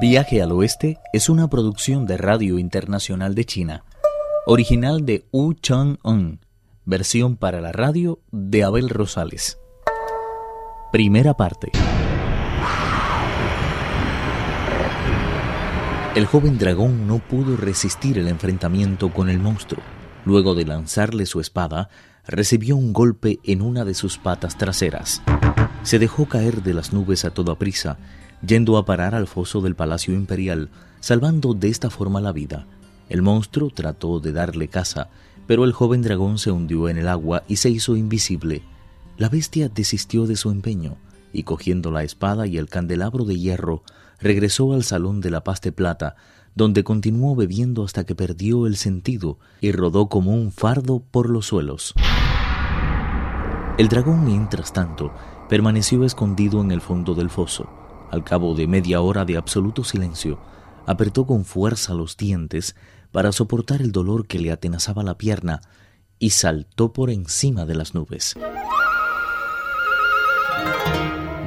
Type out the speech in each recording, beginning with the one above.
Viaje al Oeste es una producción de Radio Internacional de China, original de Wu Chang-un, versión para la radio de Abel Rosales. Primera parte. El joven dragón no pudo resistir el enfrentamiento con el monstruo. Luego de lanzarle su espada, recibió un golpe en una de sus patas traseras. Se dejó caer de las nubes a toda prisa yendo a parar al foso del Palacio Imperial, salvando de esta forma la vida. El monstruo trató de darle caza, pero el joven dragón se hundió en el agua y se hizo invisible. La bestia desistió de su empeño y cogiendo la espada y el candelabro de hierro, regresó al salón de la paz de plata, donde continuó bebiendo hasta que perdió el sentido y rodó como un fardo por los suelos. El dragón, mientras tanto, permaneció escondido en el fondo del foso. Al cabo de media hora de absoluto silencio, apretó con fuerza los dientes para soportar el dolor que le atenazaba la pierna y saltó por encima de las nubes.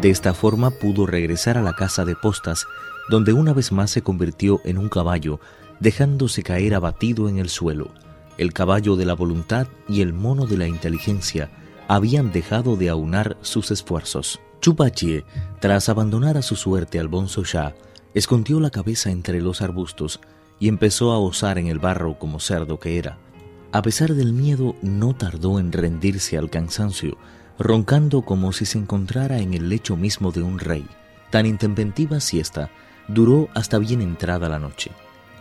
De esta forma pudo regresar a la casa de postas, donde una vez más se convirtió en un caballo, dejándose caer abatido en el suelo. El caballo de la voluntad y el mono de la inteligencia habían dejado de aunar sus esfuerzos. Chupachie, tras abandonar a su suerte al Bonzo Shah, escondió la cabeza entre los arbustos y empezó a osar en el barro como cerdo que era. A pesar del miedo, no tardó en rendirse al cansancio, roncando como si se encontrara en el lecho mismo de un rey. Tan intempestiva siesta duró hasta bien entrada la noche.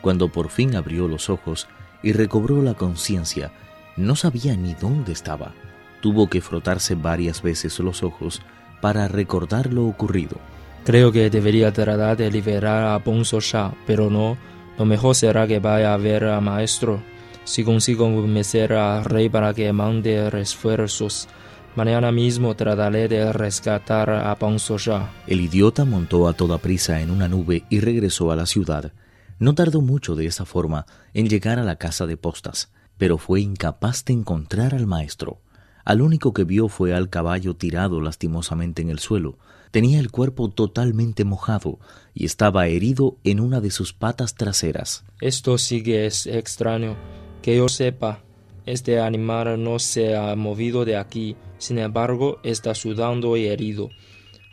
Cuando por fin abrió los ojos y recobró la conciencia, no sabía ni dónde estaba. Tuvo que frotarse varias veces los ojos para recordar lo ocurrido. Creo que debería tratar de liberar a Bonzo Shah, pero no. Lo mejor será que vaya a ver al maestro. Si consigo convencer al rey para que mande refuerzos, mañana mismo trataré de rescatar a Bonzo Shah. El idiota montó a toda prisa en una nube y regresó a la ciudad. No tardó mucho de esa forma en llegar a la casa de postas, pero fue incapaz de encontrar al maestro. Al único que vio fue al caballo tirado lastimosamente en el suelo. Tenía el cuerpo totalmente mojado y estaba herido en una de sus patas traseras. Esto sí que es extraño. Que yo sepa, este animal no se ha movido de aquí, sin embargo está sudando y herido,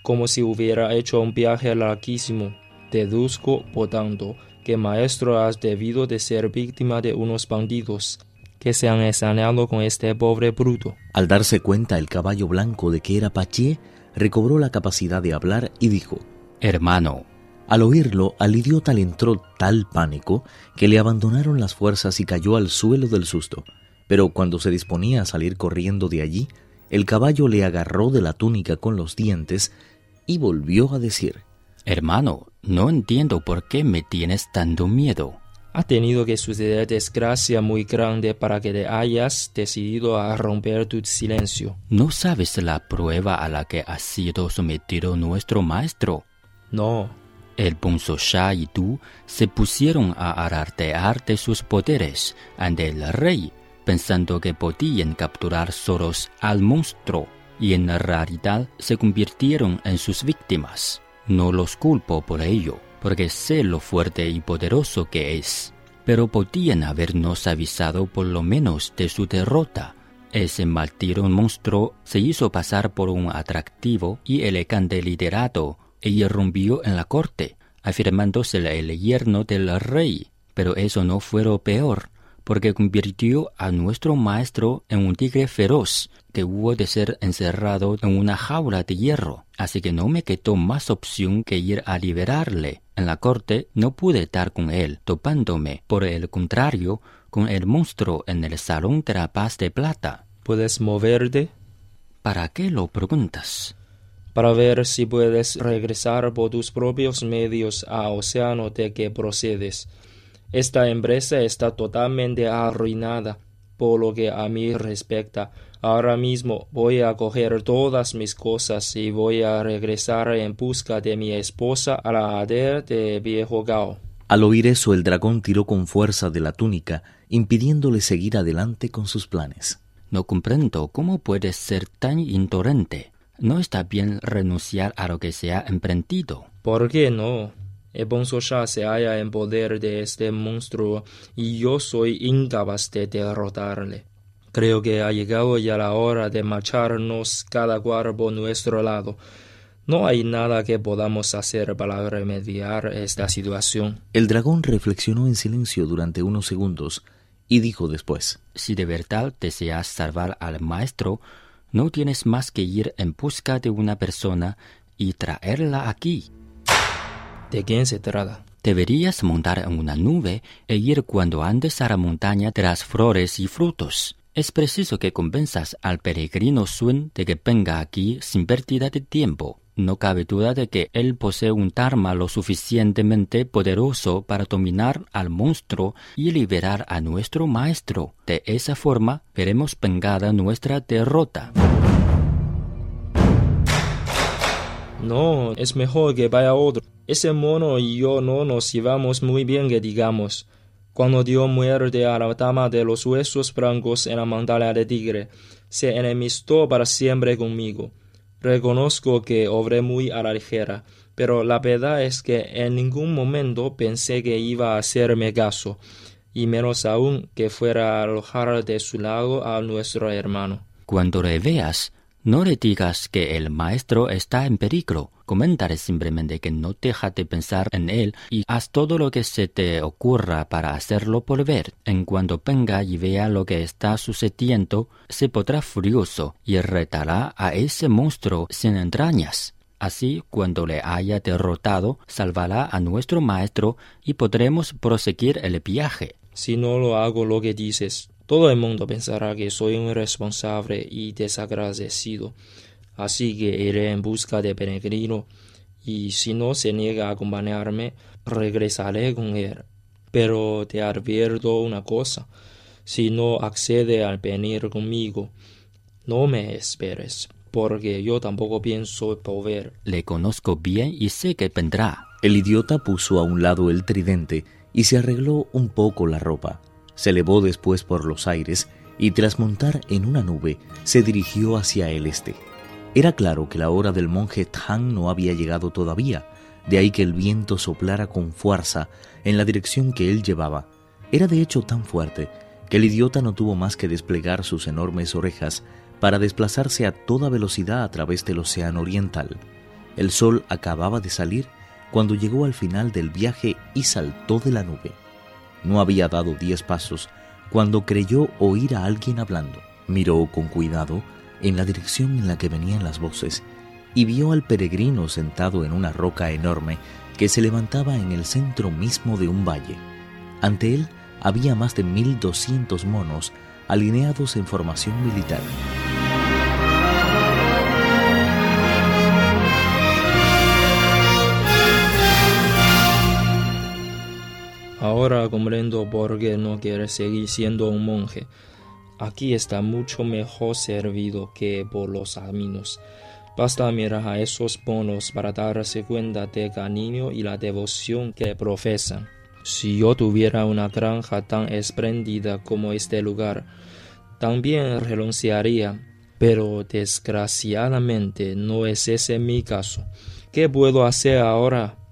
como si hubiera hecho un viaje larguísimo. Deduzco, por tanto, que maestro has debido de ser víctima de unos bandidos que se han ensañado con este pobre bruto. Al darse cuenta el caballo blanco de que era Paché, recobró la capacidad de hablar y dijo, Hermano. Al oírlo, al idiota le entró tal pánico que le abandonaron las fuerzas y cayó al suelo del susto. Pero cuando se disponía a salir corriendo de allí, el caballo le agarró de la túnica con los dientes y volvió a decir, Hermano, no entiendo por qué me tienes tanto miedo. Ha tenido que suceder desgracia muy grande para que te hayas decidido a romper tu silencio. ¿No sabes la prueba a la que ha sido sometido nuestro maestro? No. El Shah y tú se pusieron a alardear de sus poderes ante el rey, pensando que podían capturar solos al monstruo, y en realidad se convirtieron en sus víctimas. No los culpo por ello porque sé lo fuerte y poderoso que es. Pero podían habernos avisado por lo menos de su derrota. Ese maltirón monstruo se hizo pasar por un atractivo y elegante liderato e irrumpió en la corte, afirmándose el yerno del rey. Pero eso no fue lo peor porque convirtió a nuestro maestro en un tigre feroz que hubo de ser encerrado en una jaula de hierro. Así que no me quedó más opción que ir a liberarle. En la corte no pude estar con él, topándome, por el contrario, con el monstruo en el salón de la paz de plata. ¿Puedes moverte? ¿Para qué lo preguntas? Para ver si puedes regresar por tus propios medios a océano de que procedes. Esta empresa está totalmente arruinada. Por lo que a mí respecta, ahora mismo voy a coger todas mis cosas y voy a regresar en busca de mi esposa a la aldea de Viejo Gao. Al oír eso, el dragón tiró con fuerza de la túnica, impidiéndole seguir adelante con sus planes. No comprendo cómo puedes ser tan intolerante. No está bien renunciar a lo que se ha emprendido. ¿Por qué no? El bonzo ya se halla en poder de este monstruo y yo soy incapaz de derrotarle. Creo que ha llegado ya la hora de marcharnos cada cual por nuestro lado. No hay nada que podamos hacer para remediar esta situación. El dragón reflexionó en silencio durante unos segundos y dijo después Si de verdad deseas salvar al maestro, no tienes más que ir en busca de una persona y traerla aquí. ¿De quién se trata? Deberías montar en una nube e ir cuando andes a la montaña de las flores y frutos. Es preciso que convenzas al peregrino Sun de que venga aquí sin pérdida de tiempo. No cabe duda de que él posee un Dharma lo suficientemente poderoso para dominar al monstruo y liberar a nuestro maestro. De esa forma veremos vengada nuestra derrota. No, es mejor que vaya otro. Ese mono y yo no nos llevamos muy bien que digamos. Cuando dio muerte a la dama de los huesos blancos en la montaña de tigre, se enemistó para siempre conmigo. Reconozco que obré muy a la ligera, pero la verdad es que en ningún momento pensé que iba a hacerme caso, y menos aún que fuera a alojar de su lado a nuestro hermano. Cuando le veas, no le digas que el maestro está en peligro. Coméntale simplemente que no deja de pensar en él y haz todo lo que se te ocurra para hacerlo volver. En cuanto venga y vea lo que está sucediendo, se podrá furioso y retará a ese monstruo sin entrañas. Así, cuando le haya derrotado, salvará a nuestro maestro y podremos proseguir el viaje. Si no lo hago lo que dices, todo el mundo pensará que soy un irresponsable y desagradecido. Así que iré en busca de Peregrino, y si no se niega a acompañarme, regresaré con él. Pero te advierto una cosa, si no accede al venir conmigo, no me esperes, porque yo tampoco pienso volver. Le conozco bien y sé que vendrá. El idiota puso a un lado el tridente y se arregló un poco la ropa. Se elevó después por los aires y tras montar en una nube se dirigió hacia el este. Era claro que la hora del monje Tang no había llegado todavía, de ahí que el viento soplara con fuerza en la dirección que él llevaba. Era de hecho tan fuerte que el idiota no tuvo más que desplegar sus enormes orejas para desplazarse a toda velocidad a través del océano oriental. El sol acababa de salir cuando llegó al final del viaje y saltó de la nube. No había dado diez pasos cuando creyó oír a alguien hablando. Miró con cuidado en la dirección en la que venían las voces y vio al peregrino sentado en una roca enorme que se levantaba en el centro mismo de un valle. Ante él había más de mil doscientos monos alineados en formación militar. Ahora comprendo por qué no quiere seguir siendo un monje. Aquí está mucho mejor servido que por los caminos. Basta mirar a esos bonos para darse cuenta del cariño y la devoción que profesan. Si yo tuviera una granja tan espléndida como este lugar, también renunciaría, pero desgraciadamente no es ese mi caso. ¿Qué puedo hacer ahora?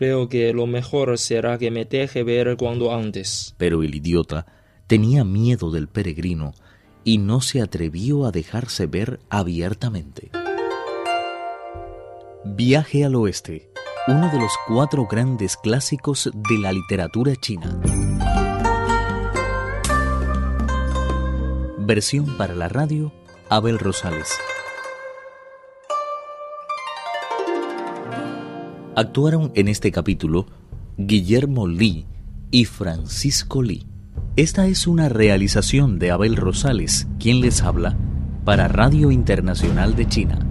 Creo que lo mejor será que me deje ver cuando antes. Pero el idiota tenía miedo del peregrino y no se atrevió a dejarse ver abiertamente. Viaje al Oeste, uno de los cuatro grandes clásicos de la literatura china. Versión para la radio, Abel Rosales. Actuaron en este capítulo Guillermo Lee y Francisco Lee. Esta es una realización de Abel Rosales, quien les habla, para Radio Internacional de China.